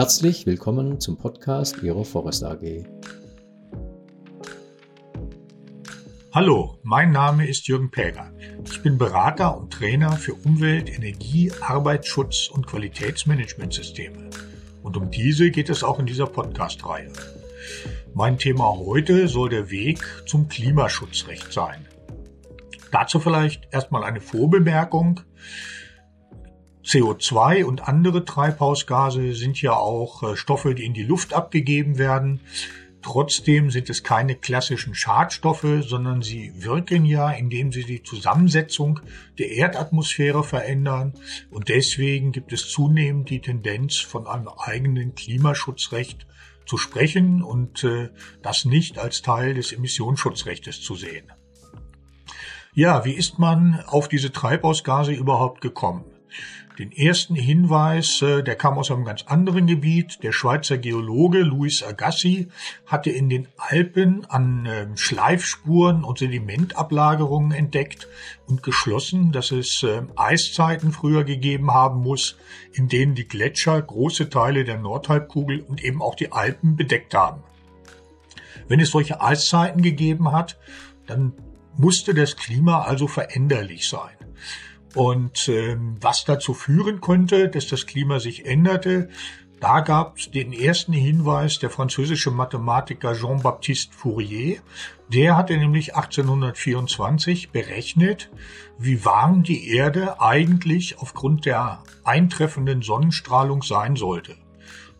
Herzlich willkommen zum Podcast Ihrer Forest AG. Hallo, mein Name ist Jürgen Päger. Ich bin Berater und Trainer für Umwelt, Energie, Arbeitsschutz und Qualitätsmanagementsysteme. Und um diese geht es auch in dieser Podcast-Reihe. Mein Thema heute soll der Weg zum Klimaschutzrecht sein. Dazu vielleicht erstmal eine Vorbemerkung. CO2 und andere Treibhausgase sind ja auch äh, Stoffe, die in die Luft abgegeben werden. Trotzdem sind es keine klassischen Schadstoffe, sondern sie wirken ja, indem sie die Zusammensetzung der Erdatmosphäre verändern. Und deswegen gibt es zunehmend die Tendenz, von einem eigenen Klimaschutzrecht zu sprechen und äh, das nicht als Teil des Emissionsschutzrechts zu sehen. Ja, wie ist man auf diese Treibhausgase überhaupt gekommen? Den ersten Hinweis, äh, der kam aus einem ganz anderen Gebiet. Der Schweizer Geologe Louis Agassi hatte in den Alpen an ähm, Schleifspuren und Sedimentablagerungen entdeckt und geschlossen, dass es ähm, Eiszeiten früher gegeben haben muss, in denen die Gletscher große Teile der Nordhalbkugel und eben auch die Alpen bedeckt haben. Wenn es solche Eiszeiten gegeben hat, dann musste das Klima also veränderlich sein. Und ähm, was dazu führen konnte, dass das Klima sich änderte, da gab es den ersten Hinweis der französische Mathematiker Jean-Baptiste Fourier. Der hatte nämlich 1824 berechnet, wie warm die Erde eigentlich aufgrund der eintreffenden Sonnenstrahlung sein sollte.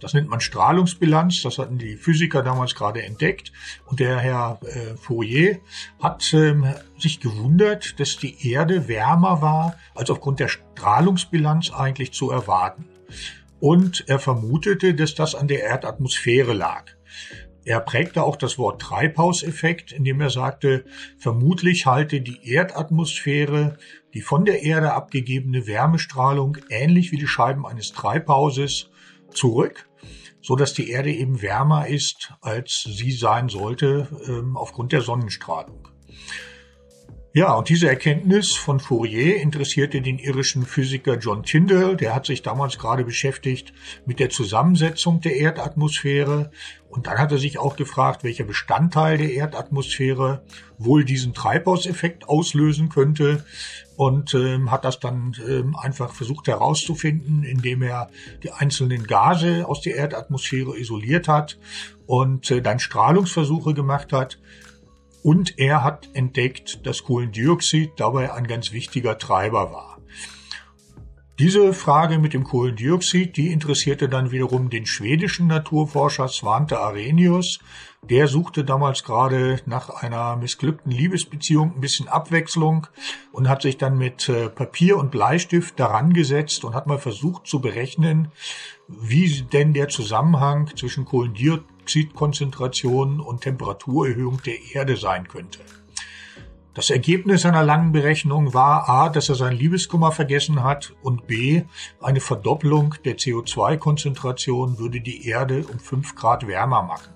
Das nennt man Strahlungsbilanz. Das hatten die Physiker damals gerade entdeckt. Und der Herr äh, Fourier hat ähm, sich gewundert, dass die Erde wärmer war, als aufgrund der Strahlungsbilanz eigentlich zu erwarten. Und er vermutete, dass das an der Erdatmosphäre lag. Er prägte auch das Wort Treibhauseffekt, indem er sagte, vermutlich halte die Erdatmosphäre die von der Erde abgegebene Wärmestrahlung ähnlich wie die Scheiben eines Treibhauses zurück so dass die Erde eben wärmer ist, als sie sein sollte ähm, aufgrund der Sonnenstrahlung. Ja, und diese Erkenntnis von Fourier interessierte den irischen Physiker John Tyndall. Der hat sich damals gerade beschäftigt mit der Zusammensetzung der Erdatmosphäre. Und dann hat er sich auch gefragt, welcher Bestandteil der Erdatmosphäre wohl diesen Treibhauseffekt auslösen könnte. Und ähm, hat das dann ähm, einfach versucht herauszufinden, indem er die einzelnen Gase aus der Erdatmosphäre isoliert hat und äh, dann Strahlungsversuche gemacht hat und er hat entdeckt, dass Kohlendioxid dabei ein ganz wichtiger Treiber war. Diese Frage mit dem Kohlendioxid, die interessierte dann wiederum den schwedischen Naturforscher Svante Arrhenius. Der suchte damals gerade nach einer missglückten Liebesbeziehung ein bisschen Abwechslung und hat sich dann mit äh, Papier und Bleistift daran gesetzt und hat mal versucht zu berechnen, wie denn der Zusammenhang zwischen Kohlendioxid Kohlendioxidkonzentration und Temperaturerhöhung der Erde sein könnte. Das Ergebnis seiner langen Berechnung war A, dass er sein Liebeskummer vergessen hat und B, eine Verdopplung der CO2-Konzentration würde die Erde um 5 Grad wärmer machen.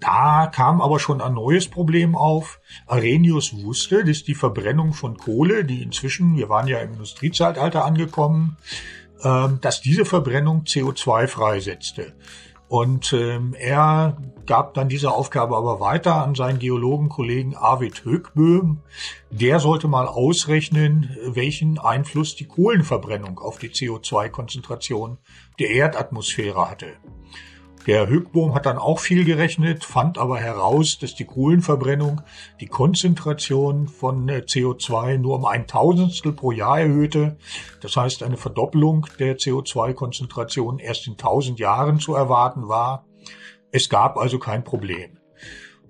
Da kam aber schon ein neues Problem auf. Arrhenius wusste, dass die Verbrennung von Kohle, die inzwischen, wir waren ja im Industriezeitalter angekommen, ähm, dass diese Verbrennung CO2 freisetzte. Und ähm, er gab dann diese Aufgabe aber weiter an seinen Geologenkollegen Arvid Högböhm. Der sollte mal ausrechnen, welchen Einfluss die Kohlenverbrennung auf die CO2-Konzentration der Erdatmosphäre hatte. Der Höckbohm hat dann auch viel gerechnet, fand aber heraus, dass die Kohlenverbrennung die Konzentration von äh, CO2 nur um ein Tausendstel pro Jahr erhöhte. Das heißt, eine Verdoppelung der CO2-Konzentration erst in tausend Jahren zu erwarten war. Es gab also kein Problem.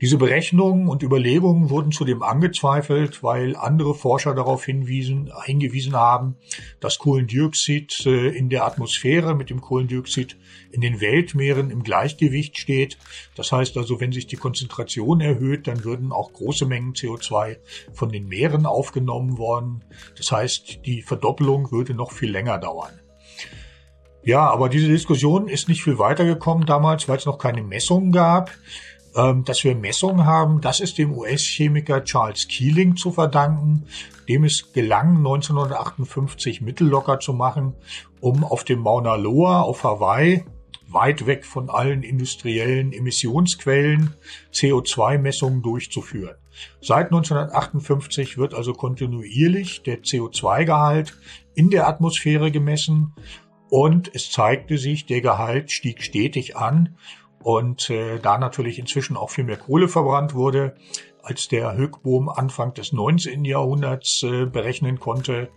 Diese Berechnungen und Überlegungen wurden zudem angezweifelt, weil andere Forscher darauf hinwiesen, hingewiesen haben, dass Kohlendioxid äh, in der Atmosphäre mit dem Kohlendioxid in den Weltmeeren im Gleichgewicht steht. Das heißt also, wenn sich die Konzentration erhöht, dann würden auch große Mengen CO2 von den Meeren aufgenommen worden. Das heißt, die Verdoppelung würde noch viel länger dauern. Ja, aber diese Diskussion ist nicht viel weitergekommen damals, weil es noch keine Messungen gab. Ähm, dass wir Messungen haben, das ist dem US-Chemiker Charles Keeling zu verdanken, dem es gelang, 1958 Mittel locker zu machen, um auf dem Mauna Loa auf Hawaii, weit weg von allen industriellen Emissionsquellen, CO2-Messungen durchzuführen. Seit 1958 wird also kontinuierlich der CO2-Gehalt in der Atmosphäre gemessen. Und es zeigte sich, der Gehalt stieg stetig an und äh, da natürlich inzwischen auch viel mehr Kohle verbrannt wurde, als der Höckbohm Anfang des 19. Jahrhunderts äh, berechnen konnte,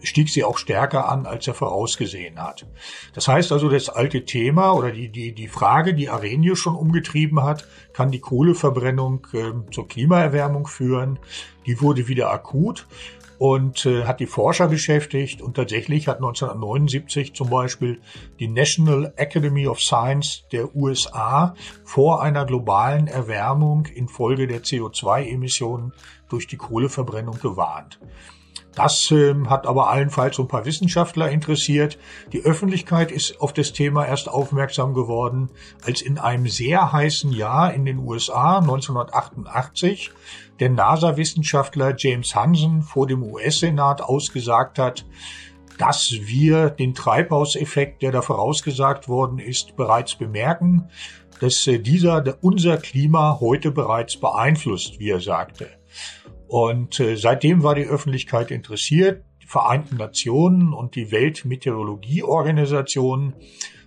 stieg sie auch stärker an, als er vorausgesehen hat. Das heißt also, das alte Thema oder die, die, die Frage, die Arrhenius schon umgetrieben hat, kann die Kohleverbrennung äh, zur Klimaerwärmung führen, die wurde wieder akut und äh, hat die Forscher beschäftigt und tatsächlich hat 1979 zum Beispiel die National Academy of Science der USA vor einer globalen Erwärmung infolge der CO2-Emissionen durch die Kohleverbrennung gewarnt. Das äh, hat aber allenfalls ein paar Wissenschaftler interessiert. Die Öffentlichkeit ist auf das Thema erst aufmerksam geworden, als in einem sehr heißen Jahr in den USA 1988 der NASA-Wissenschaftler James Hansen vor dem US-Senat ausgesagt hat, dass wir den Treibhauseffekt, der da vorausgesagt worden ist, bereits bemerken, dass äh, dieser unser Klima heute bereits beeinflusst, wie er sagte. Und äh, seitdem war die Öffentlichkeit interessiert. Die Vereinten Nationen und die Weltmeteorologieorganisation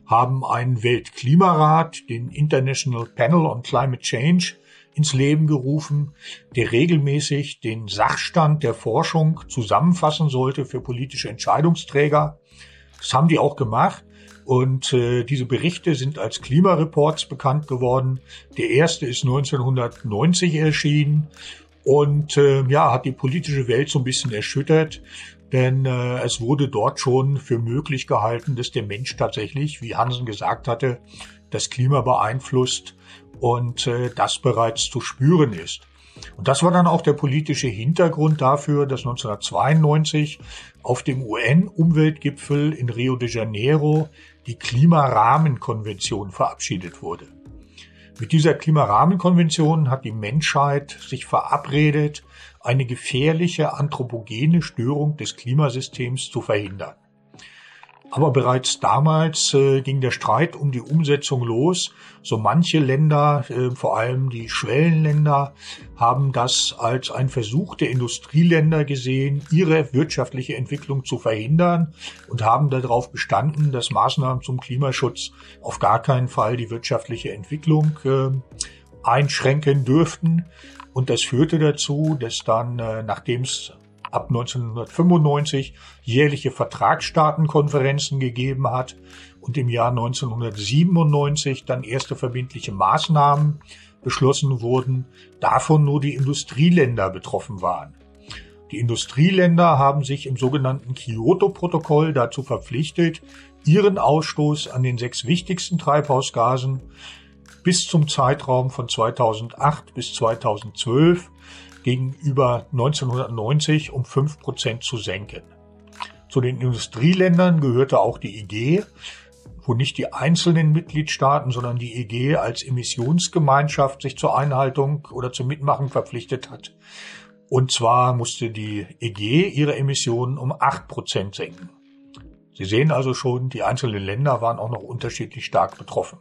haben einen Weltklimarat, den International Panel on Climate Change, ins Leben gerufen, der regelmäßig den Sachstand der Forschung zusammenfassen sollte für politische Entscheidungsträger. Das haben die auch gemacht. Und äh, diese Berichte sind als Klimareports bekannt geworden. Der erste ist 1990 erschienen und äh, ja, hat die politische Welt so ein bisschen erschüttert, denn äh, es wurde dort schon für möglich gehalten, dass der Mensch tatsächlich, wie Hansen gesagt hatte, das Klima beeinflusst und äh, das bereits zu spüren ist. Und das war dann auch der politische Hintergrund dafür, dass 1992 auf dem UN-Umweltgipfel in Rio de Janeiro die Klimarahmenkonvention verabschiedet wurde. Mit dieser Klimarahmenkonvention hat die Menschheit sich verabredet, eine gefährliche anthropogene Störung des Klimasystems zu verhindern. Aber bereits damals äh, ging der Streit um die Umsetzung los. So manche Länder, äh, vor allem die Schwellenländer, haben das als ein Versuch der Industrieländer gesehen, ihre wirtschaftliche Entwicklung zu verhindern und haben darauf bestanden, dass Maßnahmen zum Klimaschutz auf gar keinen Fall die wirtschaftliche Entwicklung äh, einschränken dürften. Und das führte dazu, dass dann, äh, nachdem es ab 1995 jährliche Vertragsstaatenkonferenzen gegeben hat und im Jahr 1997 dann erste verbindliche Maßnahmen beschlossen wurden, davon nur die Industrieländer betroffen waren. Die Industrieländer haben sich im sogenannten Kyoto-Protokoll dazu verpflichtet, ihren Ausstoß an den sechs wichtigsten Treibhausgasen bis zum Zeitraum von 2008 bis 2012 gegenüber 1990 um 5 Prozent zu senken. Zu den Industrieländern gehörte auch die EG, wo nicht die einzelnen Mitgliedstaaten, sondern die EG als Emissionsgemeinschaft sich zur Einhaltung oder zum Mitmachen verpflichtet hat. Und zwar musste die EG ihre Emissionen um 8 Prozent senken. Sie sehen also schon, die einzelnen Länder waren auch noch unterschiedlich stark betroffen.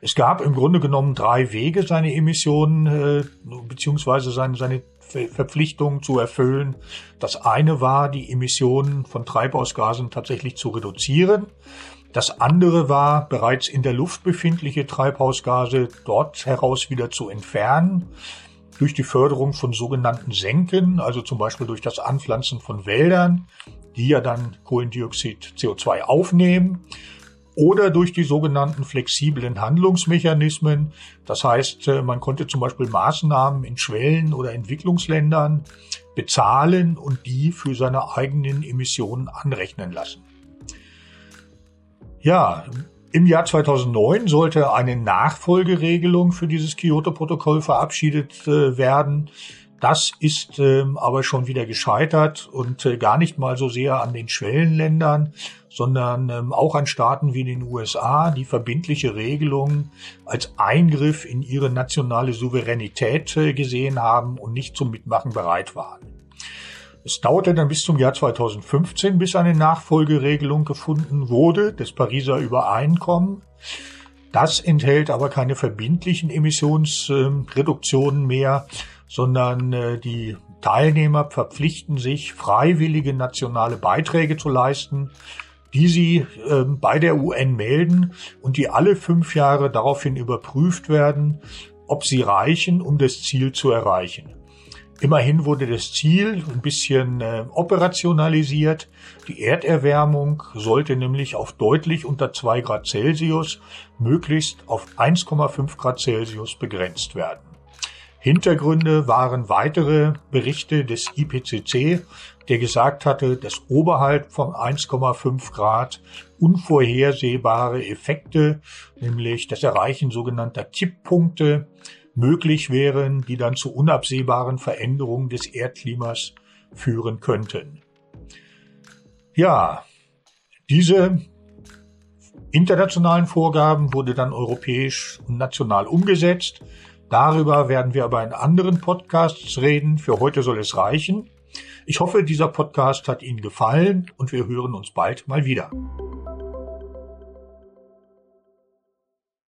Es gab im Grunde genommen drei Wege, seine Emissionen äh, beziehungsweise seine, seine Verpflichtungen zu erfüllen. Das eine war, die Emissionen von Treibhausgasen tatsächlich zu reduzieren. Das andere war, bereits in der Luft befindliche Treibhausgase dort heraus wieder zu entfernen durch die Förderung von sogenannten Senken, also zum Beispiel durch das Anpflanzen von Wäldern, die ja dann Kohlendioxid CO2 aufnehmen oder durch die sogenannten flexiblen Handlungsmechanismen. Das heißt, äh, man konnte zum Beispiel Maßnahmen in Schwellen- oder Entwicklungsländern bezahlen und die für seine eigenen Emissionen anrechnen lassen. Ja, im Jahr 2009 sollte eine Nachfolgeregelung für dieses Kyoto-Protokoll verabschiedet äh, werden. Das ist ähm, aber schon wieder gescheitert und äh, gar nicht mal so sehr an den Schwellenländern, sondern ähm, auch an Staaten wie den USA, die verbindliche Regelungen als Eingriff in ihre nationale Souveränität äh, gesehen haben und nicht zum Mitmachen bereit waren. Es dauerte dann bis zum Jahr 2015, bis eine Nachfolgeregelung gefunden wurde, das Pariser Übereinkommen. Das enthält aber keine verbindlichen Emissionsreduktionen mehr, sondern äh, die Teilnehmer verpflichten sich, freiwillige nationale Beiträge zu leisten, die sie äh, bei der UN melden und die alle fünf Jahre daraufhin überprüft werden, ob sie reichen, um das Ziel zu erreichen. Immerhin wurde das Ziel ein bisschen äh, operationalisiert. Die Erderwärmung sollte nämlich auf deutlich unter zwei Grad Celsius, möglichst auf 1,5 Grad Celsius begrenzt werden. Hintergründe waren weitere Berichte des IPCC, der gesagt hatte, dass oberhalb von 1,5 Grad unvorhersehbare Effekte, nämlich das Erreichen sogenannter Kipppunkte, möglich wären, die dann zu unabsehbaren Veränderungen des Erdklimas führen könnten. Ja, diese internationalen Vorgaben wurde dann europäisch und national umgesetzt. Darüber werden wir aber in anderen Podcasts reden. Für heute soll es reichen. Ich hoffe, dieser Podcast hat Ihnen gefallen und wir hören uns bald mal wieder.